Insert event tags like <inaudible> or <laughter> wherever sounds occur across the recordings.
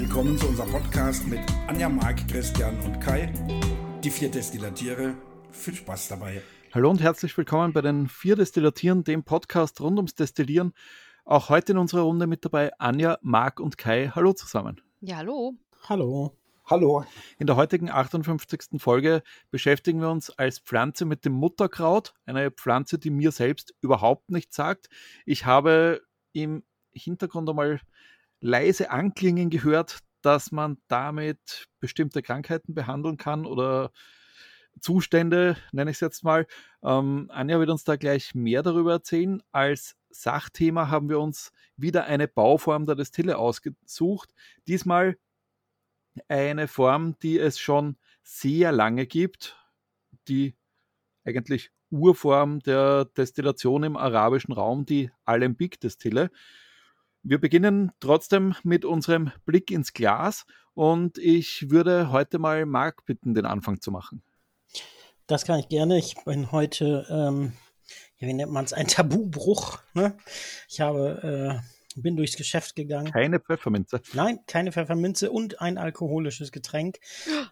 willkommen zu unserem Podcast mit Anja, Marc, Christian und Kai. Die vier Destillatiere. Viel Spaß dabei. Hallo und herzlich willkommen bei den vier Destillatieren, dem Podcast rund ums Destillieren. Auch heute in unserer Runde mit dabei Anja, Marc und Kai. Hallo zusammen. Ja, hallo. Hallo. Hallo. In der heutigen 58. Folge beschäftigen wir uns als Pflanze mit dem Mutterkraut, eine Pflanze, die mir selbst überhaupt nichts sagt. Ich habe im Hintergrund einmal leise anklingen gehört, dass man damit bestimmte Krankheiten behandeln kann oder Zustände, nenne ich es jetzt mal. Ähm, Anja wird uns da gleich mehr darüber erzählen. Als Sachthema haben wir uns wieder eine Bauform der Destille ausgesucht. Diesmal eine Form, die es schon sehr lange gibt, die eigentlich Urform der Destillation im arabischen Raum, die Alembic-Destille. Wir beginnen trotzdem mit unserem Blick ins Glas und ich würde heute mal Marc bitten, den Anfang zu machen. Das kann ich gerne. Ich bin heute, ähm, ja, wie nennt man es, ein Tabubruch. Ne? Ich habe, äh, bin durchs Geschäft gegangen. Keine Pfefferminze. Nein, keine Pfefferminze und ein alkoholisches Getränk.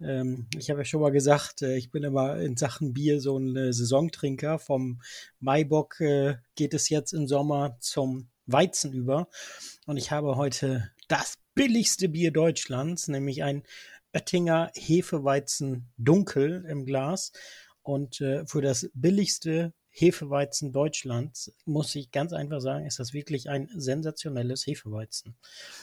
ähm, ich habe ja schon mal gesagt, äh, ich bin immer in Sachen Bier so ein äh, Saisontrinker. Vom Maibock äh, geht es jetzt im Sommer zum Weizen über. Und ich habe heute das billigste Bier Deutschlands, nämlich ein Oettinger Hefeweizen Dunkel im Glas. Und äh, für das billigste Hefeweizen Deutschlands muss ich ganz einfach sagen, ist das wirklich ein sensationelles Hefeweizen.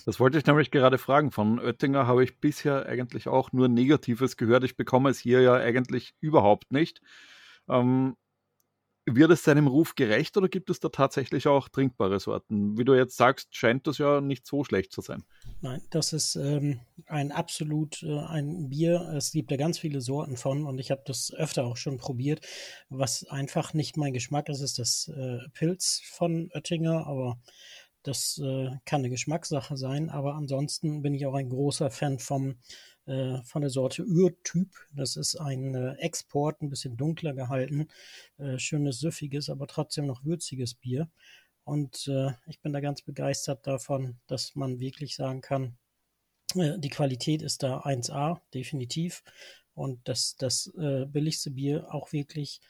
Das wollte ich nämlich gerade fragen. Von Oettinger habe ich bisher eigentlich auch nur Negatives gehört. Ich bekomme es hier ja eigentlich überhaupt nicht. Ähm, wird es seinem Ruf gerecht oder gibt es da tatsächlich auch trinkbare Sorten? Wie du jetzt sagst, scheint das ja nicht so schlecht zu sein. Nein, das ist ähm, ein absolut äh, ein Bier. Es gibt da ganz viele Sorten von und ich habe das öfter auch schon probiert. Was einfach nicht mein Geschmack ist, ist das äh, Pilz von Oettinger, aber das äh, kann eine Geschmackssache sein. Aber ansonsten bin ich auch ein großer Fan vom von der Sorte Urtyp. Das ist ein äh, Export, ein bisschen dunkler gehalten, äh, schönes, süffiges, aber trotzdem noch würziges Bier. Und äh, ich bin da ganz begeistert davon, dass man wirklich sagen kann, äh, die Qualität ist da 1A, definitiv. Und dass das äh, billigste Bier auch wirklich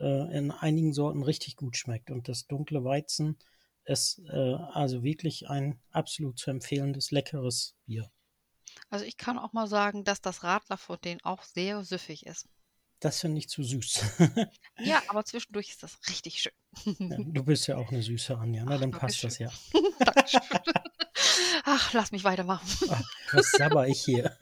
in einigen Sorten richtig gut schmeckt. Und das dunkle Weizen ist also wirklich ein absolut zu empfehlendes, leckeres Bier. Also ich kann auch mal sagen, dass das Radler von denen auch sehr süffig ist. Das finde ich zu süß. ja, <laughs> aber zwischendurch ist das richtig schön. Ja, <laughs> du bist ja auch eine süße Anja, ne? Dann passt das ja. <laughs> Ach, lass mich weitermachen. Ach, was sabber ich hier?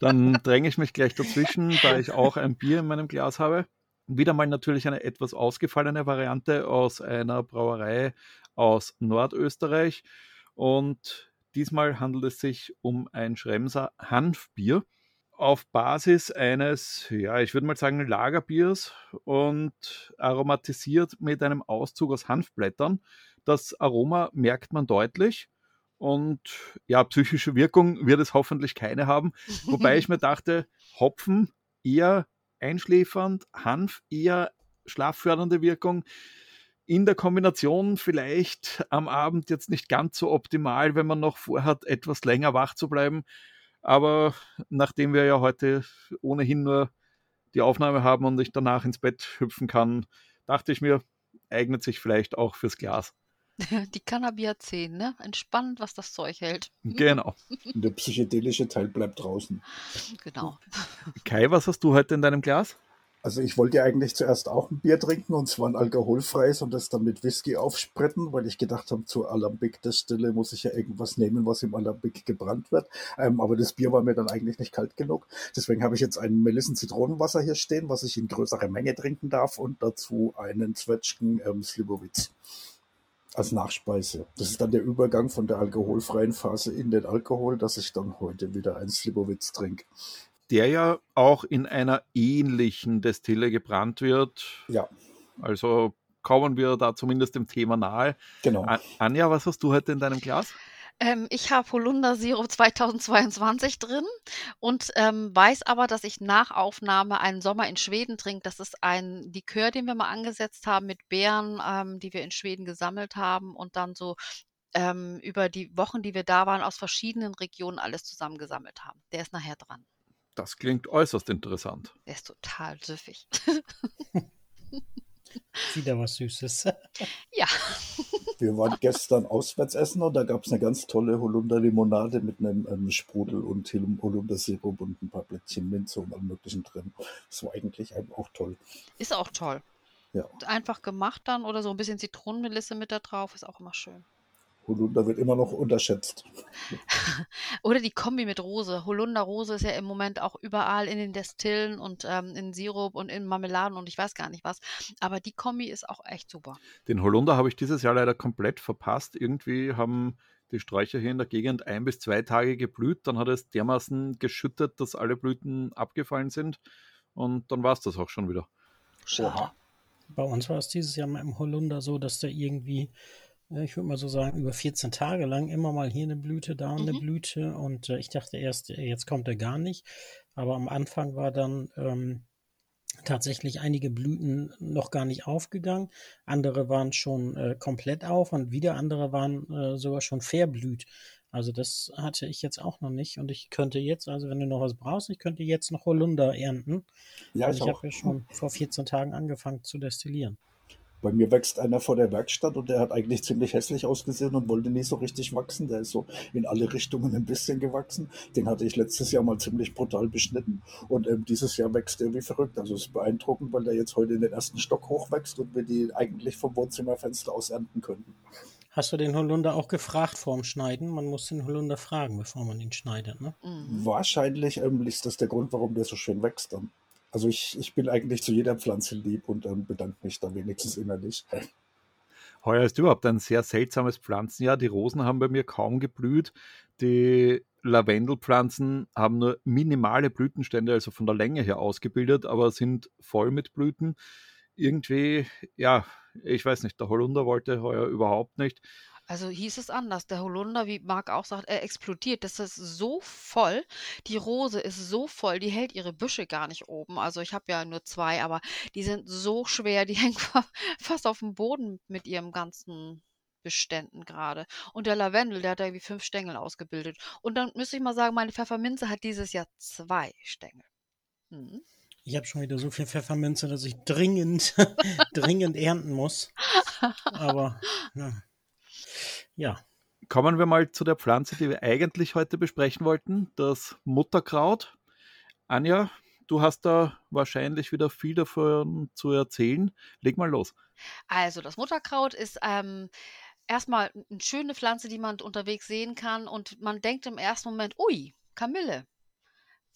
Dann dränge ich mich gleich dazwischen, da ich auch ein Bier in meinem Glas habe. Wieder mal natürlich eine etwas ausgefallene Variante aus einer Brauerei aus Nordösterreich. Und Diesmal handelt es sich um ein Schremser Hanfbier auf Basis eines, ja, ich würde mal sagen, Lagerbiers und aromatisiert mit einem Auszug aus Hanfblättern. Das Aroma merkt man deutlich und ja, psychische Wirkung wird es hoffentlich keine haben. <laughs> Wobei ich mir dachte, Hopfen eher einschläfernd, Hanf eher schlaffördernde Wirkung in der Kombination vielleicht am Abend jetzt nicht ganz so optimal, wenn man noch vorhat, etwas länger wach zu bleiben. Aber nachdem wir ja heute ohnehin nur die Aufnahme haben und ich danach ins Bett hüpfen kann, dachte ich mir, eignet sich vielleicht auch fürs Glas. <laughs> Die Cannabiazin, ne? Entspannend, was das Zeug hält. <laughs> Genau. Und der psychedelische Teil bleibt draußen. Genau. Kai, was hast du heute in deinem Glas? Also ich wollte ja eigentlich zuerst auch ein Bier trinken und zwar ein alkoholfreies und das dann mit Whisky aufspritten, weil ich gedacht habe, zu Alambic der muss ich ja irgendwas nehmen, was im Alambic gebrannt wird. Ähm, aber das Bier war mir dann eigentlich nicht kalt genug. Deswegen habe ich jetzt ein Melissen-Zitronenwasser hier stehen, was ich in größerer Menge trinken darf und dazu einen Zwetschgen ähm, Slivovitz als Nachspeise. Das ist dann der Übergang von der alkoholfreien Phase in den Alkohol, dass ich dann heute wieder ein Slivovitz trinke der ja auch in einer ähnlichen Destille gebrannt wird. Ja. Also kommen wir da zumindest dem Thema nahe. Genau. Anja, was hast du heute in deinem Glas? Ähm, ich habe Holunder Zero 2022 drin und ähm, weiß aber, dass ich nach Aufnahme einen Sommer in Schweden trinke. Das ist ein Likör, den wir mal angesetzt haben mit Beeren, ähm, die wir in Schweden gesammelt haben und dann so ähm, über die Wochen, die wir da waren, aus verschiedenen Regionen alles zusammengesammelt haben. Der ist nachher dran. Das klingt äußerst interessant. Der ist total süffig. <laughs> Wieder was Süßes. ja. Wir waren gestern auswärts essen und da gab es eine ganz tolle Holunder-Limonade mit einem ähm, Sprudel und Holundersirup und ein paar Blättchen Minze und allem möglichen drin. Das war eigentlich auch toll. Ist auch toll. Ja. Einfach gemacht dann oder so ein bisschen Zitronenmelisse mit da drauf, ist auch immer schön. Holunder wird immer noch unterschätzt. <laughs> Oder die Kombi mit Rose. Holunder Rose ist ja im Moment auch überall in den Destillen und ähm, in Sirup und in Marmeladen und ich weiß gar nicht was. Aber die Kombi ist auch echt super. Den Holunder habe ich dieses Jahr leider komplett verpasst. Irgendwie haben die Sträucher hier in der Gegend ein bis zwei Tage geblüht. Dann hat es dermaßen geschüttet, dass alle Blüten abgefallen sind. Und dann war es das auch schon wieder. Schade. Bei uns war es dieses Jahr mit dem Holunder so, dass der irgendwie ich würde mal so sagen, über 14 Tage lang immer mal hier eine Blüte, da eine mhm. Blüte. Und äh, ich dachte erst, jetzt kommt er gar nicht. Aber am Anfang war dann ähm, tatsächlich einige Blüten noch gar nicht aufgegangen. Andere waren schon äh, komplett auf und wieder andere waren äh, sogar schon verblüht. Also das hatte ich jetzt auch noch nicht. Und ich könnte jetzt, also wenn du noch was brauchst, ich könnte jetzt noch Holunder ernten. Ja, also ich, ich habe ja schon vor 14 Tagen angefangen zu destillieren. Bei mir wächst einer vor der Werkstatt und der hat eigentlich ziemlich hässlich ausgesehen und wollte nicht so richtig wachsen. Der ist so in alle Richtungen ein bisschen gewachsen. Den hatte ich letztes Jahr mal ziemlich brutal beschnitten und ähm, dieses Jahr wächst er wie verrückt. Also es ist beeindruckend, weil der jetzt heute in den ersten Stock hochwächst und wir die eigentlich vom Wohnzimmerfenster aus ernten könnten. Hast du den Holunder auch gefragt vorm Schneiden? Man muss den Holunder fragen, bevor man ihn schneidet, ne? Mhm. Wahrscheinlich ähm, ist das der Grund, warum der so schön wächst dann. Also ich, ich bin eigentlich zu jeder Pflanze lieb und ähm, bedanke mich da wenigstens innerlich. Heuer ist überhaupt ein sehr seltsames Pflanzenjahr. Die Rosen haben bei mir kaum geblüht. Die Lavendelpflanzen haben nur minimale Blütenstände, also von der Länge her ausgebildet, aber sind voll mit Blüten. Irgendwie, ja, ich weiß nicht, der Holunder wollte heuer überhaupt nicht. Also hieß es anders. Der Holunder, wie Marc auch sagt, er explodiert. Das ist so voll. Die Rose ist so voll, die hält ihre Büsche gar nicht oben. Also ich habe ja nur zwei, aber die sind so schwer, die <laughs> hängen fast auf dem Boden mit ihrem ganzen Beständen gerade. Und der Lavendel, der hat irgendwie fünf Stängel ausgebildet. Und dann müsste ich mal sagen, meine Pfefferminze hat dieses Jahr zwei Stängel. Hm. Ich habe schon wieder so viel Pfefferminze, dass ich dringend, <laughs> dringend ernten muss. Aber ja. Ja. Kommen wir mal zu der Pflanze, die wir eigentlich heute besprechen wollten, das Mutterkraut. Anja, du hast da wahrscheinlich wieder viel davon zu erzählen. Leg mal los. Also, das Mutterkraut ist ähm, erstmal eine schöne Pflanze, die man unterwegs sehen kann und man denkt im ersten Moment, ui, Kamille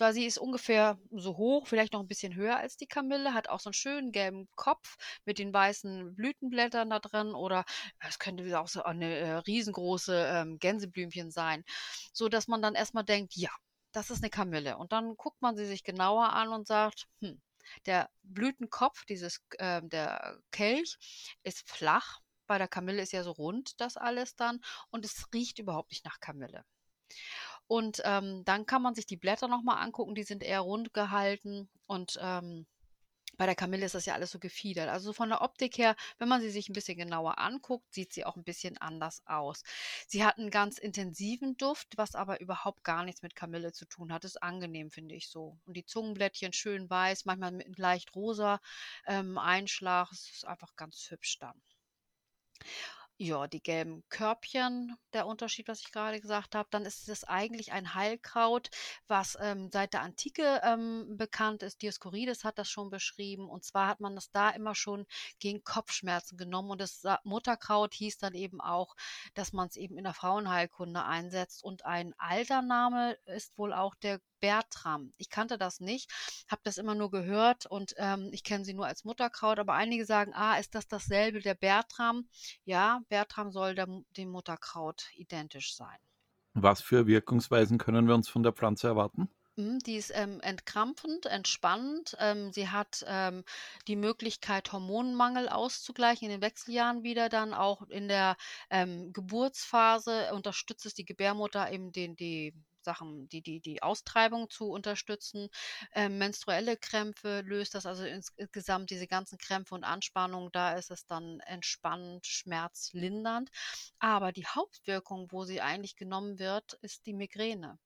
weil sie ist ungefähr so hoch, vielleicht noch ein bisschen höher als die Kamille, hat auch so einen schönen gelben Kopf mit den weißen Blütenblättern da drin oder es könnte auch so eine äh, riesengroße ähm, Gänseblümchen sein, so dass man dann erstmal denkt, ja, das ist eine Kamille. Und dann guckt man sie sich genauer an und sagt, hm, der Blütenkopf, dieses, äh, der Kelch, ist flach. Bei der Kamille ist ja so rund das alles dann und es riecht überhaupt nicht nach Kamille. Und ähm, dann kann man sich die Blätter nochmal angucken, die sind eher rund gehalten und ähm, bei der Kamille ist das ja alles so gefiedert. Also von der Optik her, wenn man sie sich ein bisschen genauer anguckt, sieht sie auch ein bisschen anders aus. Sie hat einen ganz intensiven Duft, was aber überhaupt gar nichts mit Kamille zu tun hat. Ist angenehm, finde ich so. Und die Zungenblättchen schön weiß, manchmal mit leicht rosa ähm, Einschlag. Es ist einfach ganz hübsch dann. Ja, die gelben Körbchen, der Unterschied, was ich gerade gesagt habe. Dann ist es eigentlich ein Heilkraut, was ähm, seit der Antike ähm, bekannt ist. Dioskurides hat das schon beschrieben. Und zwar hat man das da immer schon gegen Kopfschmerzen genommen. Und das Mutterkraut hieß dann eben auch, dass man es eben in der Frauenheilkunde einsetzt. Und ein alter Name ist wohl auch der Bertram. Ich kannte das nicht, habe das immer nur gehört und ähm, ich kenne sie nur als Mutterkraut, aber einige sagen, ah, ist das dasselbe, der Bertram? Ja, Bertram soll der, dem Mutterkraut identisch sein. Was für Wirkungsweisen können wir uns von der Pflanze erwarten? Mhm, die ist ähm, entkrampfend, entspannend. Ähm, sie hat ähm, die Möglichkeit, Hormonmangel auszugleichen in den Wechseljahren wieder. Dann auch in der ähm, Geburtsphase unterstützt es die Gebärmutter eben den, die Sachen, die, die, die Austreibung zu unterstützen. Ähm, menstruelle Krämpfe löst das also insgesamt diese ganzen Krämpfe und Anspannungen. Da ist es dann entspannend, schmerzlindernd. Aber die Hauptwirkung, wo sie eigentlich genommen wird, ist die Migräne.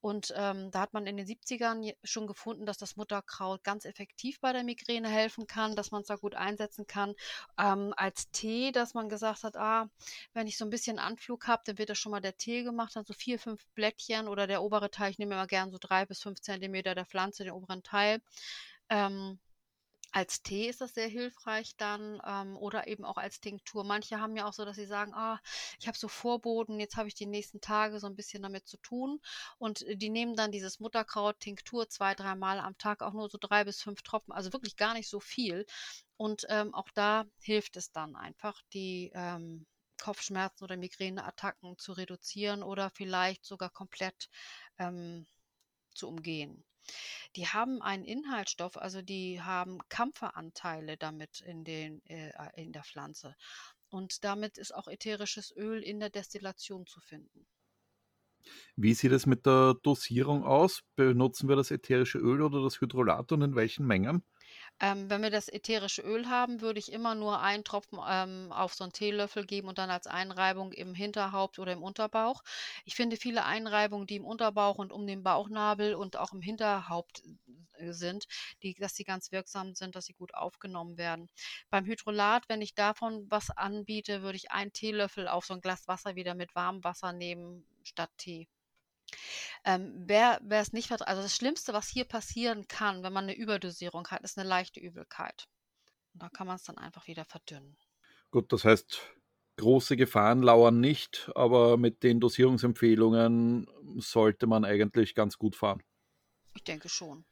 Und ähm, da hat man in den 70ern schon gefunden, dass das Mutterkraut ganz effektiv bei der Migräne helfen kann, dass man es da gut einsetzen kann. Ähm, als Tee, dass man gesagt hat, ah, wenn ich so ein bisschen Anflug habe, dann wird da schon mal der Tee gemacht, dann so vier, fünf Blättchen oder der obere Teil, ich nehme immer gern so drei bis fünf Zentimeter der Pflanze, den oberen Teil. Ähm, als Tee ist das sehr hilfreich dann ähm, oder eben auch als Tinktur. Manche haben ja auch so, dass sie sagen, ah, ich habe so Vorboten, jetzt habe ich die nächsten Tage so ein bisschen damit zu tun und äh, die nehmen dann dieses Mutterkraut-Tinktur zwei, dreimal am Tag, auch nur so drei bis fünf Tropfen, also wirklich gar nicht so viel. Und ähm, auch da hilft es dann einfach, die ähm, Kopfschmerzen oder Migräneattacken zu reduzieren oder vielleicht sogar komplett ähm, zu umgehen. Die haben einen Inhaltsstoff, also die haben Kampferanteile damit in, den, äh, in der Pflanze. Und damit ist auch ätherisches Öl in der Destillation zu finden. Wie sieht es mit der Dosierung aus? Benutzen wir das ätherische Öl oder das Hydrolat und in welchen Mengen? Ähm, wenn wir das ätherische Öl haben, würde ich immer nur einen Tropfen ähm, auf so einen Teelöffel geben und dann als Einreibung im Hinterhaupt oder im Unterbauch. Ich finde viele Einreibungen, die im Unterbauch und um den Bauchnabel und auch im Hinterhaupt äh, sind, die, dass sie ganz wirksam sind, dass sie gut aufgenommen werden. Beim Hydrolat, wenn ich davon was anbiete, würde ich einen Teelöffel auf so ein Glas Wasser wieder mit warmem Wasser nehmen statt Tee. Ähm, wer es nicht verträgt, also das Schlimmste, was hier passieren kann, wenn man eine Überdosierung hat, ist eine leichte Übelkeit. Und da kann man es dann einfach wieder verdünnen. Gut, das heißt, große Gefahren lauern nicht, aber mit den Dosierungsempfehlungen sollte man eigentlich ganz gut fahren. Ich denke schon.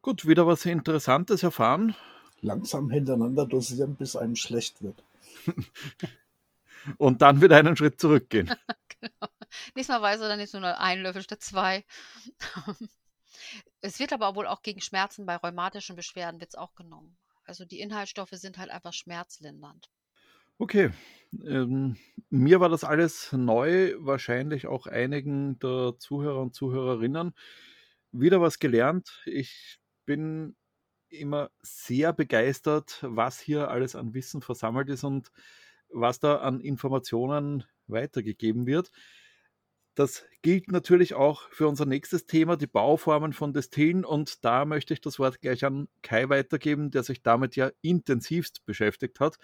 Gut, wieder was Interessantes erfahren. Langsam hintereinander dosieren, bis einem schlecht wird. <laughs> Und dann wieder einen Schritt zurückgehen. <laughs> genau. Nächstes Mal weiß er dann nicht nur ein Löffel statt zwei. es wird aber wohl auch gegen Schmerzen bei rheumatischen Beschwerden wird's auch genommen. Also die Inhaltsstoffe sind halt einfach schmerzlindernd. Okay. Ähm, mir war das alles neu, wahrscheinlich auch einigen der Zuhörer und Zuhörerinnen. Wieder was gelernt. Ich bin immer sehr begeistert, was hier alles an Wissen versammelt ist und was da an Informationen weitergegeben wird. Das gilt natürlich auch für unser nächstes Thema, die Bauformen von Destillen. Und da möchte ich das Wort gleich an Kai weitergeben, der sich damit ja intensivst beschäftigt hat,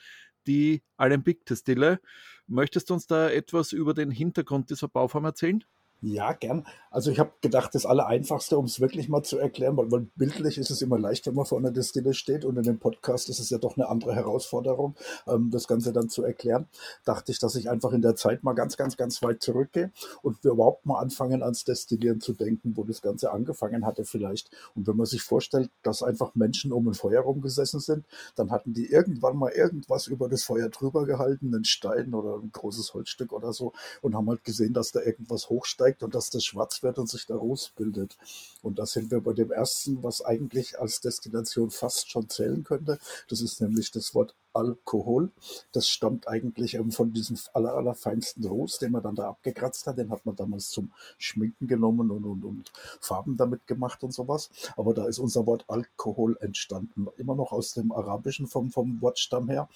die Alembic-Destille. Möchtest du uns da etwas über den Hintergrund dieser Bauform erzählen? Ja, gern. Also ich habe gedacht, das Allereinfachste, um es wirklich mal zu erklären, weil, weil, bildlich ist es immer leicht, wenn man vor einer Destille steht und in dem Podcast ist es ja doch eine andere Herausforderung, ähm, das Ganze dann zu erklären, dachte ich, dass ich einfach in der Zeit mal ganz, ganz, ganz weit zurückgehe und wir überhaupt mal anfangen, ans Destillieren zu denken, wo das Ganze angefangen hatte vielleicht. Und wenn man sich vorstellt, dass einfach Menschen um ein Feuer rumgesessen sind, dann hatten die irgendwann mal irgendwas über das Feuer drüber gehalten, einen Stein oder ein großes Holzstück oder so und haben halt gesehen, dass da irgendwas hochsteigt steigt und dass das schwarz wird und sich da Ruß bildet. Und da sind wir bei dem ersten, was eigentlich als Destillation fast schon zählen könnte. Das ist nämlich das Wort Alkohol. Das stammt eigentlich von diesem aller, allerfeinsten Ruß, den man dann da abgekratzt hat. Den hat man damals zum Schminken genommen und, und, und Farben damit gemacht und sowas. Aber da ist unser Wort Alkohol entstanden. Immer noch aus dem Arabischen vom, vom Wortstamm her.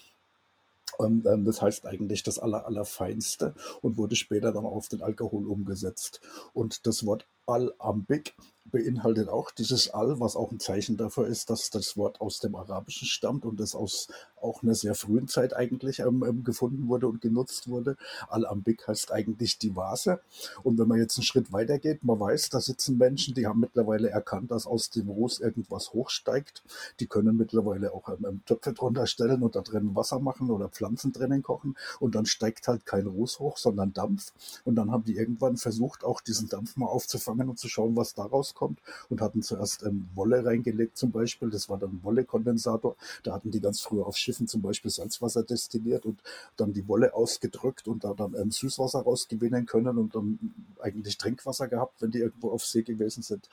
Und ähm, das heißt eigentlich das Aller, Allerfeinste und wurde später dann auf den Alkohol umgesetzt. Und das Wort Al-Ambik beinhaltet auch dieses Al, was auch ein Zeichen dafür ist, dass das Wort aus dem Arabischen stammt und das aus auch einer sehr frühen Zeit eigentlich ähm, ähm, gefunden wurde und genutzt wurde. Al-Ambik heißt eigentlich die Vase. Und wenn man jetzt einen Schritt weiter geht, man weiß, da sitzen Menschen, die haben mittlerweile erkannt, dass aus dem Ruß irgendwas hochsteigt. Die können mittlerweile auch ähm, ähm, Töpfe drunter stellen und da drinnen Wasser machen oder Pflanzen drinnen kochen. Und dann steigt halt kein Ruß hoch, sondern Dampf. Und dann haben die irgendwann versucht, auch diesen Dampf mal aufzufangen und zu schauen, was daraus rauskommt und hatten zuerst ähm, Wolle reingelegt zum Beispiel. Das war dann Wollekondensator. Da hatten die ganz früher auf Schiffen zum Beispiel Salzwasser destilliert und dann die Wolle ausgedrückt und da dann ähm, Süßwasser rausgewinnen können und dann eigentlich Trinkwasser gehabt, wenn die irgendwo auf See gewesen sind.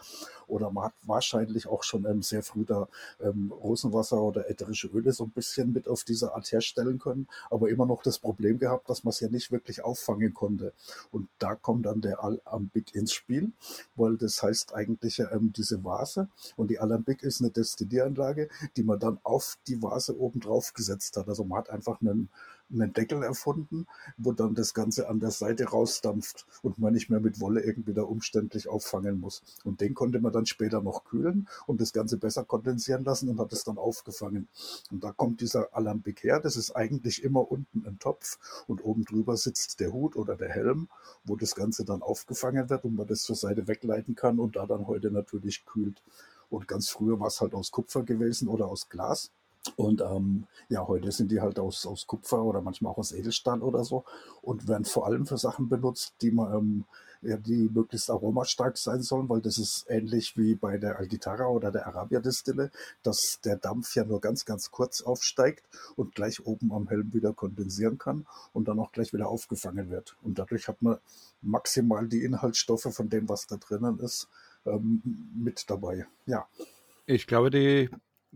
Oder man hat wahrscheinlich auch schon ähm, sehr früh da ähm, Rosenwasser oder ätherische Öle so ein bisschen mit auf diese Art herstellen können, aber immer noch das Problem gehabt, dass man es ja nicht wirklich auffangen konnte. Und da kommt dann der Alambic ins Spiel, weil das heißt eigentlich ähm, diese Vase und die Alambic ist eine Destillieranlage, die man dann auf die Vase oben drauf gesetzt hat. Also man hat einfach einen einen Deckel erfunden, wo dann das Ganze an der Seite rausdampft und man nicht mehr mit Wolle irgendwie da umständlich auffangen muss. Und den konnte man dann später noch kühlen und das Ganze besser kondensieren lassen und hat es dann aufgefangen. Und da kommt dieser Alambic her. Das ist eigentlich immer unten ein Topf und oben drüber sitzt der Hut oder der Helm, wo das Ganze dann aufgefangen wird und man das zur Seite wegleiten kann und da dann heute natürlich kühlt. Und ganz früher war es halt aus Kupfer gewesen oder aus Glas. Und ähm, ja, heute sind die halt aus, aus Kupfer oder manchmal auch aus Edelstahl oder so und werden vor allem für Sachen benutzt, die man ähm, ja, die möglichst aromastark sein sollen, weil das ist ähnlich wie bei der Algitara oder der Arabia Distille, dass der Dampf ja nur ganz, ganz kurz aufsteigt und gleich oben am Helm wieder kondensieren kann und dann auch gleich wieder aufgefangen wird. Und dadurch hat man maximal die Inhaltsstoffe von dem, was da drinnen ist, ähm, mit dabei. Ja. Ich glaube, die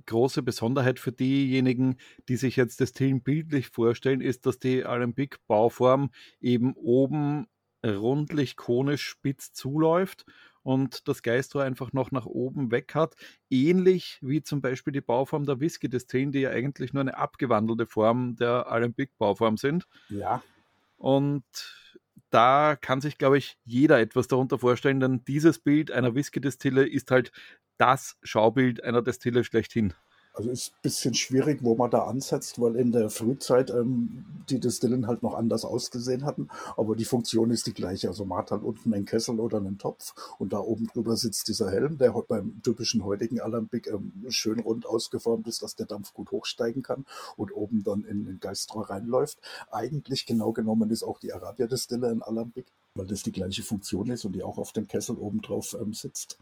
große Besonderheit für diejenigen, die sich jetzt das Team bildlich vorstellen, ist, dass die Alembic-Bauform eben oben rundlich konisch spitz zuläuft und das Geistrohr einfach noch nach oben weg hat. Ähnlich wie zum Beispiel die Bauform der Whisky-Destillen, die ja eigentlich nur eine abgewandelte Form der Alembic-Bauform sind. Ja. Und da kann sich, glaube ich, jeder etwas darunter vorstellen, denn dieses Bild einer Whisky-Destille ist halt das Schaubild einer Destille schlechthin. Also ist ein bisschen schwierig, wo man da ansetzt, weil in der Frühzeit ähm, die Destillen halt noch anders ausgesehen hatten, aber die Funktion ist die gleiche. Also man hat halt unten einen Kessel oder einen Topf und da oben drüber sitzt dieser Helm, der beim typischen heutigen Alambic ähm, schön rund ausgeformt ist, dass der Dampf gut hochsteigen kann und oben dann in den Geistrohr reinläuft. Eigentlich genau genommen ist auch die Arabia-Destille ein Alambic, weil das die gleiche Funktion ist und die auch auf dem Kessel oben drauf ähm, sitzt.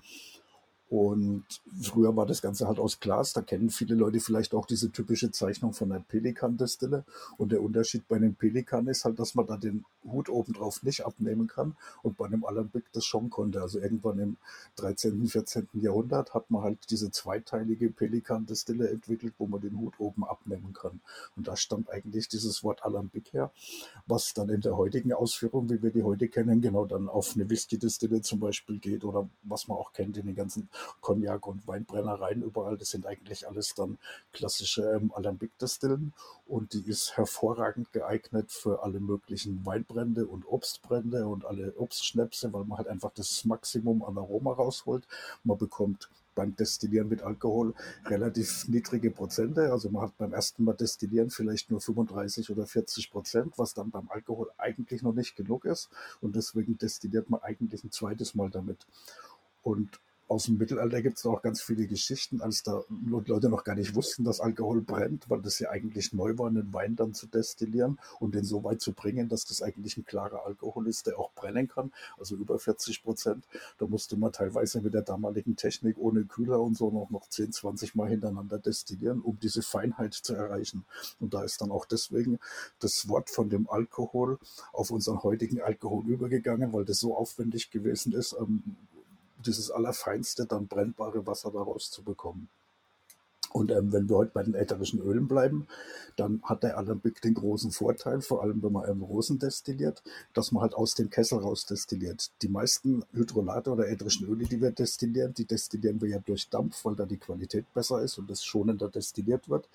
Und früher war das Ganze halt aus Glas. Da kennen viele Leute vielleicht auch diese typische Zeichnung von einer Pelikan-Destille. Und der Unterschied bei einem Pelikan ist halt, dass man da den Hut obendrauf nicht abnehmen kann und bei einem Alembic das schon konnte. Also irgendwann im 13., 14. Jahrhundert hat man halt diese zweiteilige Pelikan-Destille entwickelt, wo man den Hut oben abnehmen kann. Und da stammt eigentlich dieses Wort Alembic her, was dann in der heutigen Ausführung, wie wir die heute kennen, genau dann auf eine Whisky-Destille zum Beispiel geht oder was man auch kennt in den ganzen Cognac und Weinbrennereien überall. Das sind eigentlich alles dann klassische ähm, Alembic-Destillen und die ist hervorragend geeignet für alle möglichen Weinbrände und Obstbrände und alle Obstschnäpse, weil man halt einfach das Maximum an Aroma rausholt. Man bekommt beim Destillieren mit Alkohol relativ niedrige Prozente. Also man hat beim ersten Mal Destillieren vielleicht nur 35 oder 40 Prozent, was dann beim Alkohol eigentlich noch nicht genug ist. Und deswegen destilliert man eigentlich ein zweites Mal damit. Und aus dem Mittelalter gibt es auch ganz viele Geschichten, als da Leute noch gar nicht wussten, dass Alkohol brennt, weil das ja eigentlich neu war, einen Wein dann zu destillieren und den so weit zu bringen, dass das eigentlich ein klarer Alkohol ist, der auch brennen kann, also über 40 Prozent. Da musste man teilweise mit der damaligen Technik ohne Kühler und so noch, noch 10, 20 Mal hintereinander destillieren, um diese Feinheit zu erreichen. Und da ist dann auch deswegen das Wort von dem Alkohol auf unseren heutigen Alkohol übergegangen, weil das so aufwendig gewesen ist, ähm, dieses allerfeinste, dann brennbare Wasser daraus zu bekommen. Und ähm, wenn wir heute bei den ätherischen Ölen bleiben, dann hat der Alembic den großen Vorteil, vor allem wenn man ähm, Rosen destilliert, dass man halt aus dem Kessel raus destilliert. Die meisten Hydrolate oder ätherischen Öle, die wir destillieren, die destillieren wir ja durch Dampf, weil da die Qualität besser ist und es schonender destilliert wird.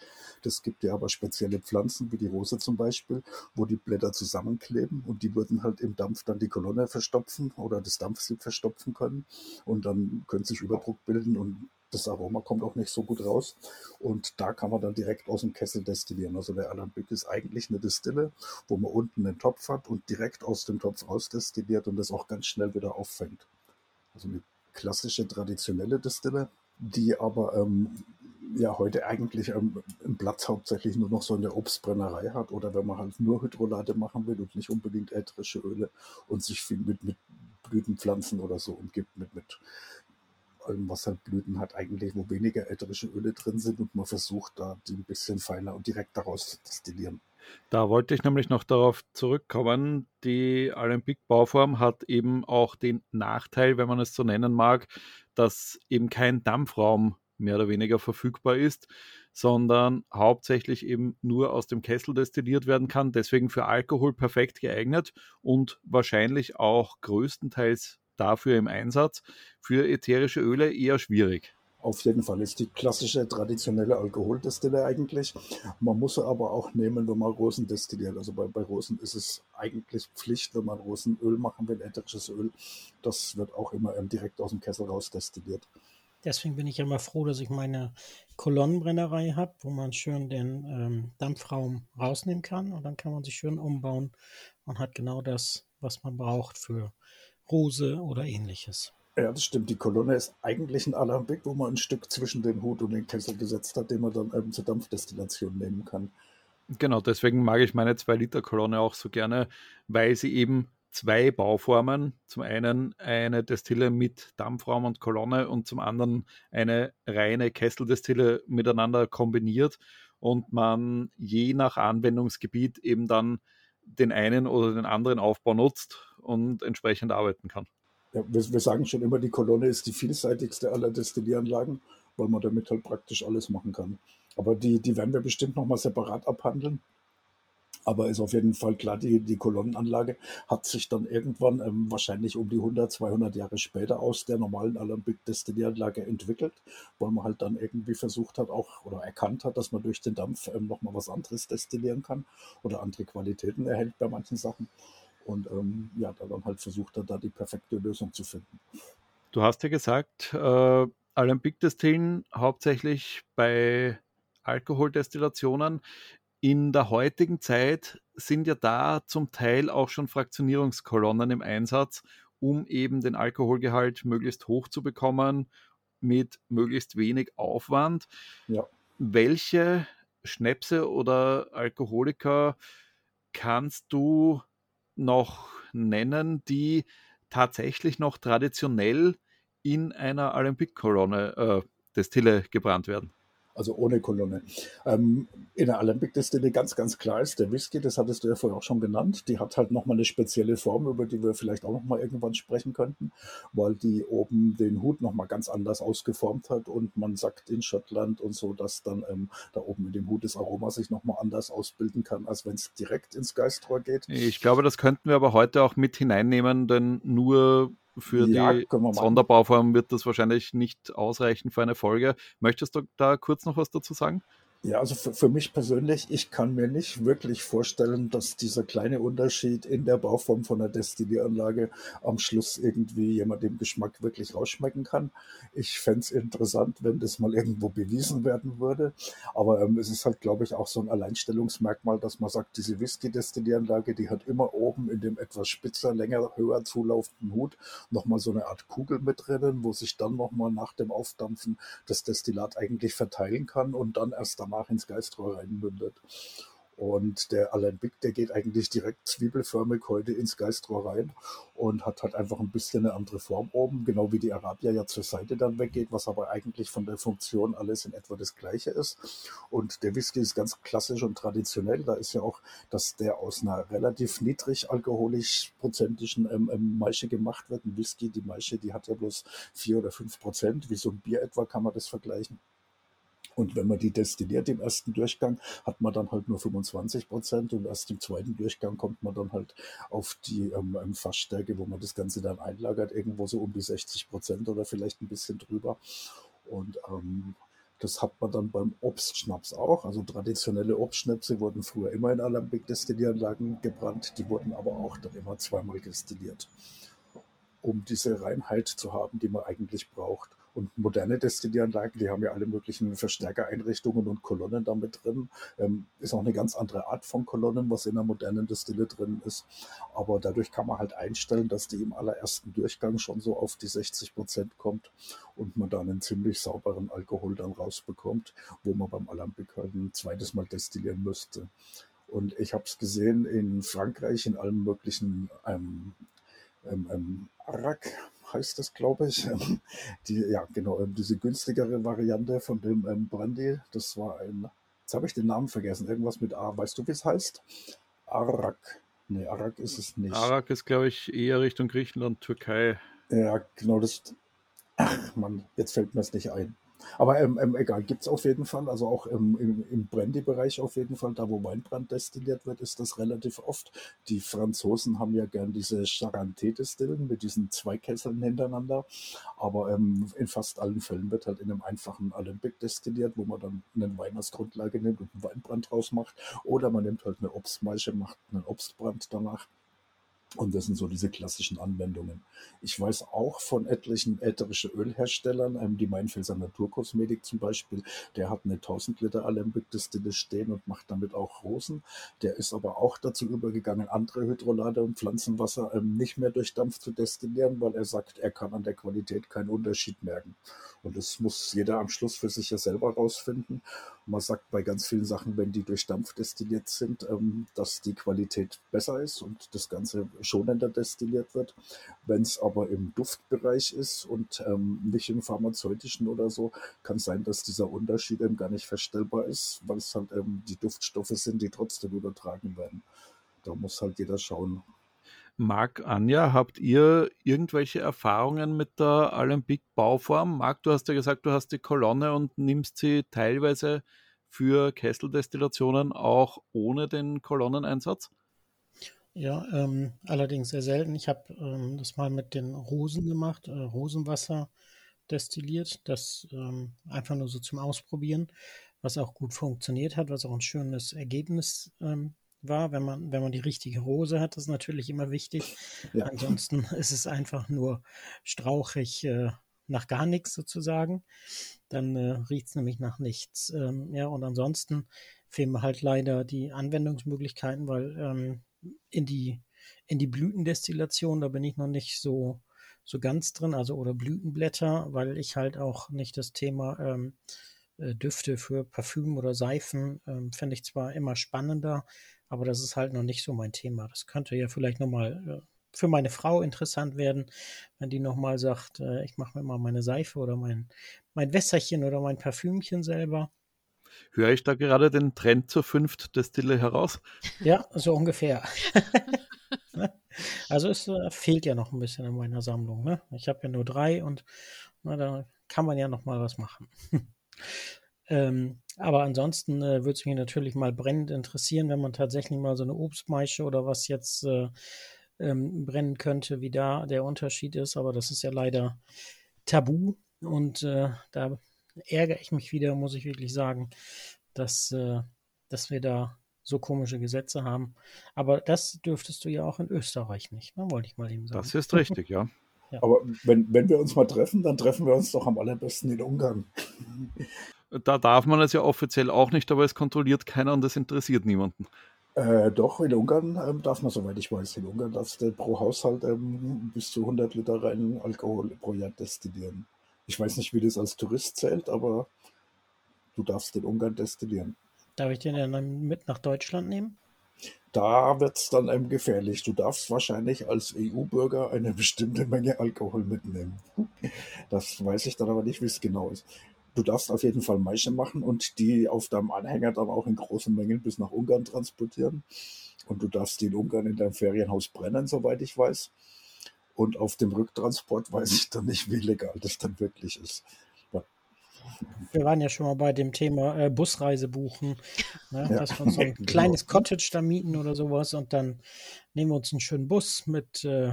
Das gibt ja aber spezielle Pflanzen, wie die Rose zum Beispiel, wo die Blätter zusammenkleben und die würden halt im Dampf dann die Kolonne verstopfen oder das Dampfsieb verstopfen können und dann könnte sich Überdruck bilden und das Aroma kommt auch nicht so gut raus. Und da kann man dann direkt aus dem Kessel destillieren. Also der Alambic ist eigentlich eine Distille, wo man unten einen Topf hat und direkt aus dem Topf raus destilliert und das auch ganz schnell wieder auffängt. Also eine klassische, traditionelle Distille, die aber ähm, ja heute eigentlich ähm, einen Platz hauptsächlich nur noch so in der Obstbrennerei hat oder wenn man halt nur Hydrolate machen will und nicht unbedingt ätherische Öle und sich viel mit, mit Blütenpflanzen oder so umgibt, mit, mit ähm, Wasserblüten hat eigentlich, wo weniger ätherische Öle drin sind und man versucht da die ein bisschen feiner und direkt daraus zu destillieren. Da wollte ich nämlich noch darauf zurückkommen. Die Alembic-Bauform hat eben auch den Nachteil, wenn man es so nennen mag, dass eben kein Dampfraum mehr oder weniger verfügbar ist, sondern hauptsächlich eben nur aus dem Kessel destilliert werden kann. Deswegen für Alkohol perfekt geeignet und wahrscheinlich auch größtenteils dafür im Einsatz. Für ätherische Öle eher schwierig. Auf jeden Fall ist die klassische traditionelle Alkoholdestille eigentlich. Man muss sie aber auch nehmen, wenn man Rosen destilliert. Also bei, bei Rosen ist es eigentlich Pflicht, wenn man Rosenöl machen will, ätherisches Öl. Das wird auch immer ähm, direkt aus dem Kessel raus destilliert. Deswegen bin ich immer froh, dass ich meine Kolonnenbrennerei habe, wo man schön den ähm, Dampfraum rausnehmen kann und dann kann man sich schön umbauen und hat genau das, was man braucht für Rose oder ähnliches. Ja, das stimmt. Die Kolonne ist eigentlich ein Alembic, wo man ein Stück zwischen den Hut und den Kessel gesetzt hat, den man dann eben zur Dampfdestillation nehmen kann. Genau, deswegen mag ich meine 2-Liter-Kolonne auch so gerne, weil sie eben zwei Bauformen, zum einen eine Destille mit Dampfraum und Kolonne und zum anderen eine reine Kesseldestille miteinander kombiniert und man je nach Anwendungsgebiet eben dann den einen oder den anderen Aufbau nutzt und entsprechend arbeiten kann. Ja, wir, wir, sagen schon immer, die Kolonne ist die vielseitigste aller Destillieranlagen, weil man damit halt praktisch alles machen kann. Aber die, die werden wir bestimmt nochmal separat abhandeln. Aber ist auf jeden Fall klar, die, die Kolonnenanlage hat sich dann irgendwann ähm, wahrscheinlich um die 100, 200 Jahre später aus der normalen Alembic-Destillieranlage entwickelt, weil man halt dann irgendwie versucht hat auch oder erkannt hat, dass man durch den Dampf ähm, nochmal was anderes destillieren kann oder andere Qualitäten erhält bei manchen Sachen. Und ähm, ja, da dann halt versucht er da die perfekte Lösung zu finden. Du hast ja gesagt, äh, Alembic-Destillen hauptsächlich bei Alkoholdestillationen. In der heutigen Zeit sind ja da zum Teil auch schon Fraktionierungskolonnen im Einsatz, um eben den Alkoholgehalt möglichst hoch zu bekommen mit möglichst wenig Aufwand. Ja. Welche Schnäpse oder Alkoholiker kannst du noch nennen, die tatsächlich noch traditionell in einer Alembic-Kolonne äh, Destille gebrannt werden? Also ohne Kolonne. Ähm, in der Alembic-Destille ganz, ganz klar ist der Whisky, das hattest du ja vorher auch schon genannt, die hat halt nochmal eine spezielle Form, über die wir vielleicht auch nochmal irgendwann sprechen könnten, weil die oben den Hut nochmal ganz anders ausgeformt hat und man sagt in Schottland und so, dass dann ähm, da oben in dem Hut das Aroma sich nochmal anders ausbilden kann, als wenn es direkt ins Geistrohr geht. Ich glaube, das könnten wir aber heute auch mit hineinnehmen, denn nur für ja, die Sonderbauform wird das wahrscheinlich nicht ausreichen für eine Folge. Möchtest du da kurz noch was dazu sagen? Ja, also für, für, mich persönlich, ich kann mir nicht wirklich vorstellen, dass dieser kleine Unterschied in der Bauform von der Destillieranlage am Schluss irgendwie jemand den Geschmack wirklich rausschmecken kann. Ich fände es interessant, wenn das mal irgendwo bewiesen werden würde. Aber ähm, es ist halt, glaube ich, auch so ein Alleinstellungsmerkmal, dass man sagt, diese Whisky-Destillieranlage, die hat immer oben in dem etwas spitzer, länger, höher zulaufenden Hut nochmal so eine Art Kugel mit drinnen, wo sich dann nochmal nach dem Aufdampfen das Destillat eigentlich verteilen kann und dann erst danach danach ins Geistrohr reinmündet. Und der Alembic, der geht eigentlich direkt zwiebelförmig heute ins Geistrohr rein und hat halt einfach ein bisschen eine andere Form oben, genau wie die Arabia ja zur Seite dann weggeht, was aber eigentlich von der Funktion alles in etwa das gleiche ist. Und der Whisky ist ganz klassisch und traditionell. Da ist ja auch, dass der aus einer relativ niedrig alkoholisch prozentischen ähm, ähm, Maische gemacht wird. Ein Whisky, die Maische, die hat ja bloß vier oder fünf Prozent. Wie so ein Bier etwa kann man das vergleichen. Und wenn man die destilliert im ersten Durchgang, hat man dann halt nur 25 Prozent und erst im zweiten Durchgang kommt man dann halt auf die ähm, ähm, Fassstärke, wo man das Ganze dann einlagert, irgendwo so um die 60 Prozent oder vielleicht ein bisschen drüber. Und ähm, das hat man dann beim Obstschnaps auch. Also traditionelle Obstschnäpse wurden früher immer in Alembic-Destillieranlagen gebrannt. Die wurden aber auch dann immer zweimal destilliert, um diese Reinheit zu haben, die man eigentlich braucht. Und moderne Destillieranlagen, die haben ja alle möglichen Verstärkereinrichtungen und Kolonnen damit drin. Ähm, ist auch eine ganz andere Art von Kolonnen, was in einer modernen Destille drin ist. Aber dadurch kann man halt einstellen, dass die im allerersten Durchgang schon so auf die 60 Prozent kommt und man dann einen ziemlich sauberen Alkohol dann rausbekommt, wo man beim Alambic halt ein zweites Mal destillieren müsste. Und ich habe es gesehen in Frankreich in allen möglichen ähm, ähm, ähm, Arak heißt das, glaube ich. <laughs> Die, ja, genau, ähm, diese günstigere Variante von dem ähm, Brandy, das war ein, jetzt habe ich den Namen vergessen, irgendwas mit A, weißt du, wie es heißt? Arak. Nee, Arak ist es nicht. Arak ist, glaube ich, eher Richtung Griechenland, Türkei. Ja, genau, das. Ach, Mann, jetzt fällt mir es nicht ein. Aber ähm, ähm, egal, gibt es auf jeden Fall, also auch im, im, im Brandy-Bereich auf jeden Fall, da wo Weinbrand destilliert wird, ist das relativ oft. Die Franzosen haben ja gern diese Charanté-Destillen mit diesen zwei Kesseln hintereinander, aber ähm, in fast allen Fällen wird halt in einem einfachen Alembic destilliert, wo man dann einen Wein als Grundlage nimmt und einen Weinbrand draus macht. Oder man nimmt halt eine Obstmaische, macht einen Obstbrand danach. Und das sind so diese klassischen Anwendungen. Ich weiß auch von etlichen ätherische Ölherstellern, ähm, die Mainfelser Naturkosmetik zum Beispiel, der hat eine 1000 Liter Alembic Distille stehen und macht damit auch Rosen. Der ist aber auch dazu übergegangen, andere Hydrolate und Pflanzenwasser ähm, nicht mehr durch Dampf zu destillieren, weil er sagt, er kann an der Qualität keinen Unterschied merken. Und das muss jeder am Schluss für sich ja selber rausfinden. Man sagt bei ganz vielen Sachen, wenn die durch Dampf destilliert sind, ähm, dass die Qualität besser ist und das Ganze schonender destilliert wird. Wenn es aber im Duftbereich ist und ähm, nicht im pharmazeutischen oder so, kann sein, dass dieser Unterschied eben gar nicht feststellbar ist, weil es halt eben die Duftstoffe sind, die trotzdem übertragen werden. Da muss halt jeder schauen, Marc, Anja, habt ihr irgendwelche Erfahrungen mit der Alembic-Bauform? Marc, du hast ja gesagt, du hast die Kolonne und nimmst sie teilweise für Kesseldestillationen auch ohne den Kolonneneinsatz? Ja, ähm, allerdings sehr selten. Ich habe ähm, das mal mit den Rosen gemacht, äh, Rosenwasser destilliert, das ähm, einfach nur so zum Ausprobieren, was auch gut funktioniert hat, was auch ein schönes Ergebnis ähm, war. Wenn man, wenn man die richtige Rose hat, das ist natürlich immer wichtig. Ja. Ansonsten <laughs> ist es einfach nur strauchig äh, nach gar nichts sozusagen. Dann äh, riecht es nämlich nach nichts. Ähm, ja, und ansonsten fehlen mir halt leider die Anwendungsmöglichkeiten, weil ähm, in die in die Blütendestillation, da bin ich noch nicht so so ganz drin, also oder Blütenblätter, weil ich halt auch nicht das Thema ähm, äh, Düfte für Parfüm oder Seifen ähm, fände ich zwar immer spannender, aber das ist halt noch nicht so mein Thema. Das könnte ja vielleicht nochmal äh, für meine Frau interessant werden, wenn die nochmal sagt, äh, ich mache mir mal meine Seife oder mein, mein Wässerchen oder mein Parfümchen selber. Höre ich da gerade den Trend zur fünft Destille heraus? Ja, so ungefähr. <laughs> also es äh, fehlt ja noch ein bisschen in meiner Sammlung. Ne? Ich habe ja nur drei und na, da kann man ja noch mal was machen. <laughs> ähm, aber ansonsten äh, würde es mich natürlich mal brennend interessieren, wenn man tatsächlich mal so eine Obstmaische oder was jetzt äh, ähm, brennen könnte, wie da der Unterschied ist. Aber das ist ja leider tabu und äh, da ärgere ich mich wieder, muss ich wirklich sagen, dass, äh, dass wir da so komische Gesetze haben. Aber das dürftest du ja auch in Österreich nicht, ne? wollte ich mal eben sagen. Das ist richtig, ja. <laughs> ja. Aber wenn, wenn wir uns mal treffen, dann treffen wir uns doch am allerbesten in Ungarn. Da darf man es ja offiziell auch nicht, aber es kontrolliert keiner und es interessiert niemanden. Äh, doch, in Ungarn ähm, darf man, soweit ich weiß, in Ungarn darfst du pro Haushalt ähm, bis zu 100 Liter reinen Alkohol pro Jahr destillieren. Ich weiß nicht, wie das als Tourist zählt, aber du darfst in Ungarn destillieren. Darf ich den dann mit nach Deutschland nehmen? Da wird es dann einem gefährlich. Du darfst wahrscheinlich als EU-Bürger eine <laughs> bestimmte Menge Alkohol mitnehmen. Das weiß ich dann aber nicht, wie es genau ist. Du darfst auf jeden Fall Maische machen und die auf deinem Anhänger dann auch in großen Mengen bis nach Ungarn transportieren. Und du darfst die in Ungarn in deinem Ferienhaus brennen, soweit ich weiß. Und auf dem Rücktransport weiß ich dann nicht, wie legal das dann wirklich ist. Wir waren ja schon mal bei dem Thema äh, Busreise buchen, ne? ja. dass wir uns so ein <laughs> genau. kleines Cottage da mieten oder sowas und dann nehmen wir uns einen schönen Bus mit äh,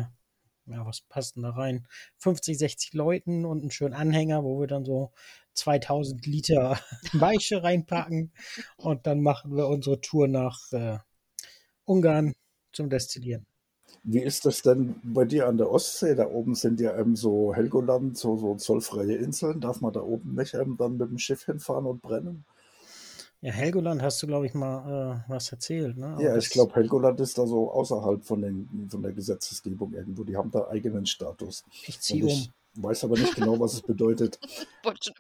ja, was passt denn da rein? 50, 60 Leuten und einen schönen Anhänger, wo wir dann so 2000 Liter <laughs> Maische reinpacken und dann machen wir unsere Tour nach äh, Ungarn zum Destillieren. Wie ist das denn bei dir an der Ostsee? Da oben sind ja ähm, so Helgoland, so, so zollfreie Inseln. Darf man da oben nicht ähm, dann mit dem Schiff hinfahren und brennen? Ja, Helgoland hast du, glaube ich, mal äh, was erzählt. Ne? ja, ich glaube, Helgoland ist da so außerhalb von, den, von der Gesetzesgebung irgendwo. Die haben da eigenen Status. Ich ziehe um. Weiß aber nicht genau, was es bedeutet. <laughs> Ich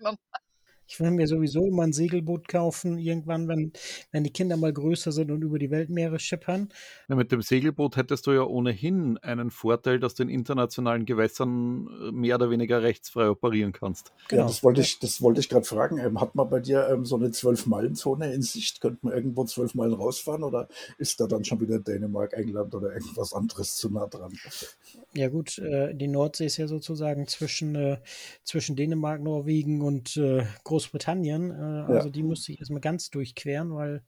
will mir sowieso immer ein Segelboot kaufen, irgendwann, wenn, wenn die Kinder mal größer sind und über die Weltmeere schippern. Ja, mit dem Segelboot hättest du ja ohnehin einen Vorteil, dass du in internationalen Gewässern äh, mehr oder weniger rechtsfrei operieren kannst. Genau. Ja, das wollte ich, das wollte ich gerade fragen. Ähm, hat man bei dir ähm, so eine Zwölf-Meilen-Zone in Sicht? Könnte man irgendwo zwölf Meilen rausfahren oder ist da dann schon wieder Dänemark, England oder irgendwas anderes zu nah dran? Ja gut, äh, die Nordsee ist ja sozusagen zwischen, äh, zwischen Dänemark, Norwegen und äh, Großbritannien. Äh, also ja. die müsste ich erstmal ganz durchqueren, weil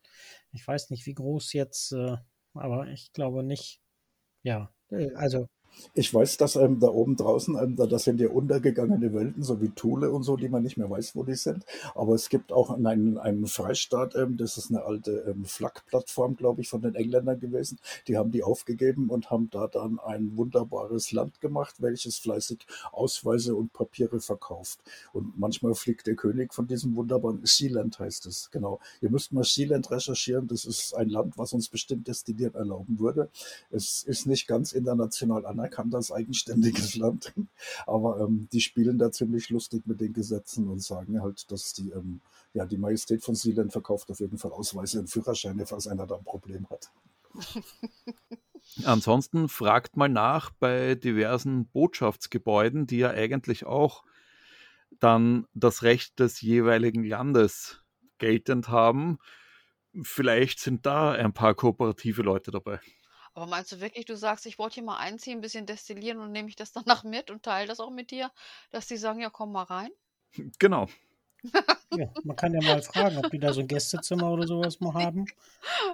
ich weiß nicht, wie groß jetzt, äh, aber ich glaube nicht. Ja, äh, also ich weiß, dass ähm, da oben draußen, ähm, da, das sind ja untergegangene Welten, so wie Thule und so, die man nicht mehr weiß, wo die sind. Aber es gibt auch einen, einen Freistaat, ähm, das ist eine alte ähm, Flak-Plattform, glaube ich, von den Engländern gewesen. Die haben die aufgegeben und haben da dann ein wunderbares Land gemacht, welches fleißig Ausweise und Papiere verkauft. Und manchmal fliegt der König von diesem wunderbaren Sealand heißt es, genau. Ihr müsst mal Sealand recherchieren. Das ist ein Land, was uns bestimmt destilliert erlauben würde. Es ist nicht ganz international anerkannt anerkannt als eigenständiges <laughs> Land. Aber ähm, die spielen da ziemlich lustig mit den Gesetzen und sagen halt, dass die, ähm, ja, die Majestät von Sealand verkauft auf jeden Fall Ausweise und Führerscheine, falls einer da ein Problem hat. <laughs> Ansonsten fragt mal nach bei diversen Botschaftsgebäuden, die ja eigentlich auch dann das Recht des jeweiligen Landes geltend haben. Vielleicht sind da ein paar kooperative Leute dabei. Aber meinst du wirklich, du sagst, ich wollte hier mal einziehen, ein bisschen destillieren und nehme ich das danach <laughs> mit und teile das auch mit dir, dass die sagen, ja, komm mal rein? <laughs> Genau. Ja, man kann ja mal fragen, ob die da so ein Gästezimmer oder sowas mal haben.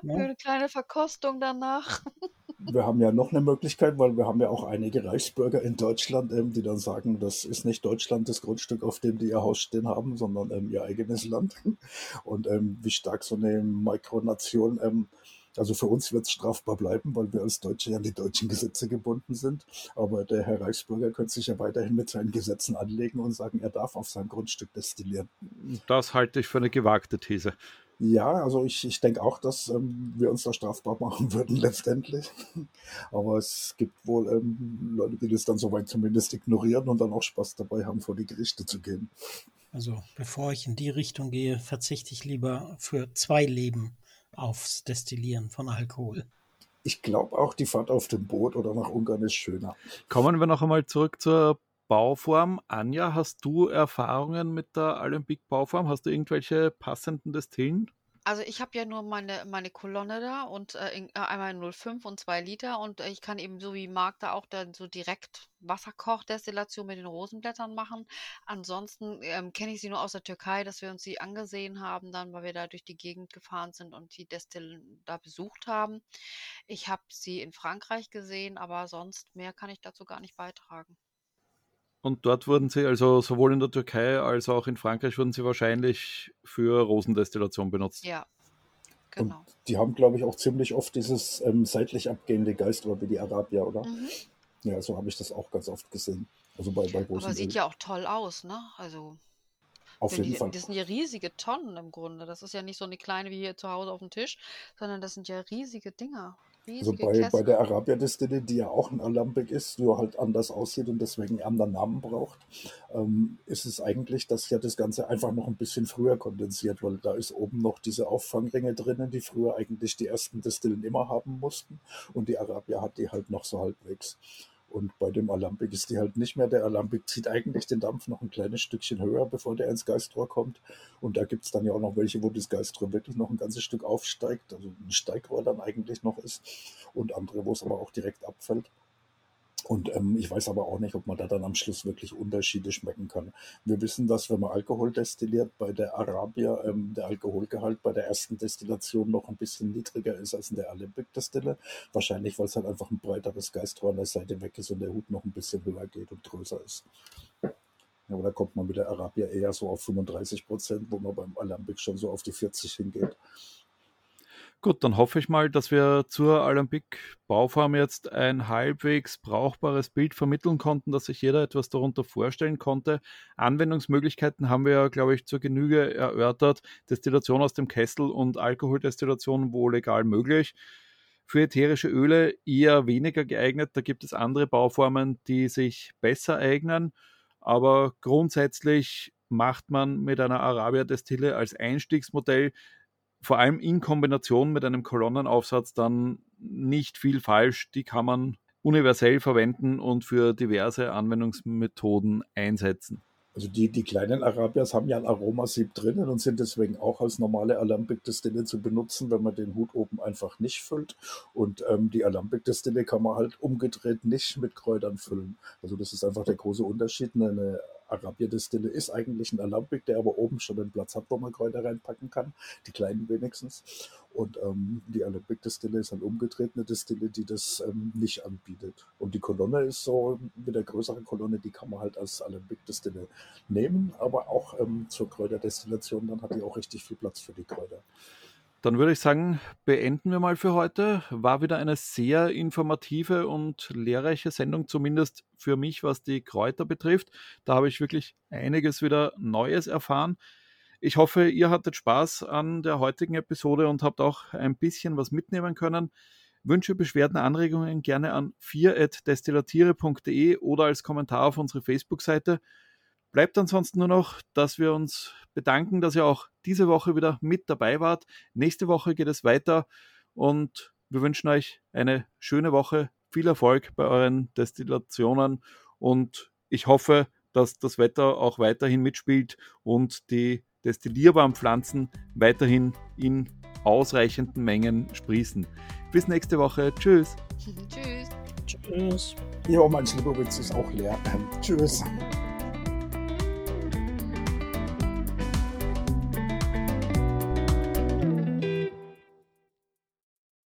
Ne? Für eine kleine Verkostung danach. Wir haben ja noch eine Möglichkeit, weil wir haben ja auch einige Reichsbürger in Deutschland, ähm, die dann sagen, das ist nicht Deutschland das Grundstück, auf dem die ihr Haus stehen haben, sondern ähm, ihr eigenes Land. <laughs> Und ähm, wie stark so eine Mikronation ähm, also für uns wird es strafbar bleiben, weil wir als Deutsche ja an die deutschen Gesetze gebunden sind. Aber der Herr Reichsbürger könnte sich ja weiterhin mit seinen Gesetzen anlegen und sagen, er darf auf seinem Grundstück destillieren. Das halte ich für eine gewagte These. Ja, also ich, ich denke auch, dass ähm, wir uns da strafbar machen <laughs> würden letztendlich. Aber es gibt wohl ähm, Leute, die das dann soweit zumindest ignorieren und dann auch Spaß dabei haben, vor die Gerichte zu gehen. Also bevor ich in die Richtung gehe, verzichte ich lieber für zwei Leben aufs Destillieren von Alkohol. Ich glaube auch, die Fahrt auf dem Boot oder nach Ungarn ist schöner. Kommen wir noch einmal zurück zur Bauform. Anja, hast du Erfahrungen mit der Alembic Bauform? Hast du irgendwelche passenden Destillen? Also ich habe ja nur meine, meine Kolonne da und äh, in, äh, einmal 0,5 und 2 Liter und äh, ich kann eben so wie Marc da auch dann so direkt Wasserkochdestillation mit den Rosenblättern machen. Ansonsten ähm, kenne ich sie nur aus der Türkei, dass wir uns sie angesehen haben, dann, weil wir da durch die Gegend gefahren sind und die Destillen da besucht haben. Ich habe sie in Frankreich gesehen, aber sonst mehr kann ich dazu gar nicht beitragen. Und dort wurden sie, also sowohl in der Türkei als auch in Frankreich, wurden sie wahrscheinlich für Rosendestillation benutzt. Ja, genau. Und die haben, glaube ich, auch ziemlich oft dieses ähm, seitlich abgehende Geistrohr wie die Arabier, oder? Mhm. Ja, so habe ich das auch ganz oft gesehen. Also bei, bei großen Aber sieht ja auch toll aus, ne? Also. Auf jeden die, Fall. Das sind ja riesige Tonnen im Grunde. Das ist ja nicht so eine kleine wie hier zu Hause auf dem Tisch, sondern das sind ja riesige Dinger. Also bei, bei der Arabia-Distille, die ja auch ein Alambic ist, nur halt anders aussieht und deswegen einen anderen Namen braucht, ähm, ist es eigentlich, dass ja das Ganze einfach noch ein bisschen früher kondensiert, weil da ist oben noch diese Auffangringe drinnen, die früher eigentlich die ersten Distillen immer haben mussten und die Arabia hat die halt noch so halbwegs. Und bei dem Alambic ist die halt nicht mehr. Der Alambic zieht eigentlich den Dampf noch ein kleines Stückchen höher, bevor der ins Geistrohr kommt. Und da gibt es dann ja auch noch welche, wo das Geistrohr wirklich noch ein ganzes Stück aufsteigt, also ein Steigrohr dann eigentlich noch ist. Und andere, wo es aber auch direkt abfällt. Und ähm, ich weiß aber auch nicht, ob man da dann am Schluss wirklich Unterschiede schmecken kann. Wir wissen, dass wenn man Alkohol destilliert, bei der Arabia ähm, der Alkoholgehalt bei der ersten Destillation noch ein bisschen niedriger ist als in der Alembic-Destille. Wahrscheinlich, weil es halt einfach ein breiteres Geistrohr an der Seite weg ist und der Hut noch ein bisschen höher geht und größer ist. Ja, aber da kommt man mit der Arabia eher so auf 35 Prozent, wo man beim Alembic schon so auf die 40 hingeht. Gut, dann hoffe ich mal, dass wir zur Alembic-Bauform jetzt ein halbwegs brauchbares Bild vermitteln konnten, dass sich jeder etwas darunter vorstellen konnte. Anwendungsmöglichkeiten haben wir ja, glaube ich, zur Genüge erörtert. Destillation aus dem Kessel und Alkoholdestillation wohl legal möglich. Für ätherische Öle eher weniger geeignet. Da gibt es andere Bauformen, die sich besser eignen. Aber grundsätzlich macht man mit einer Arabia-Destille als Einstiegsmodell vor allem in Kombination mit einem Kolonnenaufsatz dann nicht viel falsch. Die kann man universell verwenden und für diverse Anwendungsmethoden einsetzen. Also die, die kleinen Arabias haben ja ein Aromasieb drinnen und sind deswegen auch als normale Alambic-Destille zu benutzen, wenn man den Hut oben einfach nicht füllt. Und ähm, die Alambic-Destille kann man halt umgedreht nicht mit Kräutern füllen. Also das ist einfach der große Unterschied. Eine Arabia-Destille ist eigentlich ein Alambic, der aber oben schon einen Platz hat, wo man Kräuter reinpacken kann, die kleinen wenigstens. Und ähm, die Alambic-Destille ist eine umgedrehte Destille, die das ähm, nicht anbietet. Und die Kolonne ist so mit der größeren Kolonne, die kann man halt als Alambic-Destille nehmen, aber auch ähm, zur Kräuterdestillation, dann hat die auch richtig viel Platz für die Kräuter. Dann würde ich sagen, beenden wir mal für heute. War wieder eine sehr informative und lehrreiche Sendung, zumindest für mich, was die Kräuter betrifft. Da habe ich wirklich einiges wieder Neues erfahren. Ich hoffe, ihr hattet Spaß an der heutigen Episode und habt auch ein bisschen was mitnehmen können. Wünsche, Beschwerden, Anregungen gerne an 4.destillatiere.de oder als Kommentar auf unsere Facebook-Seite. Bleibt ansonsten nur noch, dass wir uns bedanken, dass ihr auch diese Woche wieder mit dabei wart. Nächste Woche geht es weiter und wir wünschen euch eine schöne Woche, viel Erfolg bei euren Destillationen und ich hoffe, dass das Wetter auch weiterhin mitspielt und die destillierbaren Pflanzen weiterhin in ausreichenden Mengen sprießen. Bis nächste Woche. Tschüss. <laughs> Tschüss. Tschüss. Ja, mein Slibowitz ist auch leer. Ähm, <laughs> tschüss.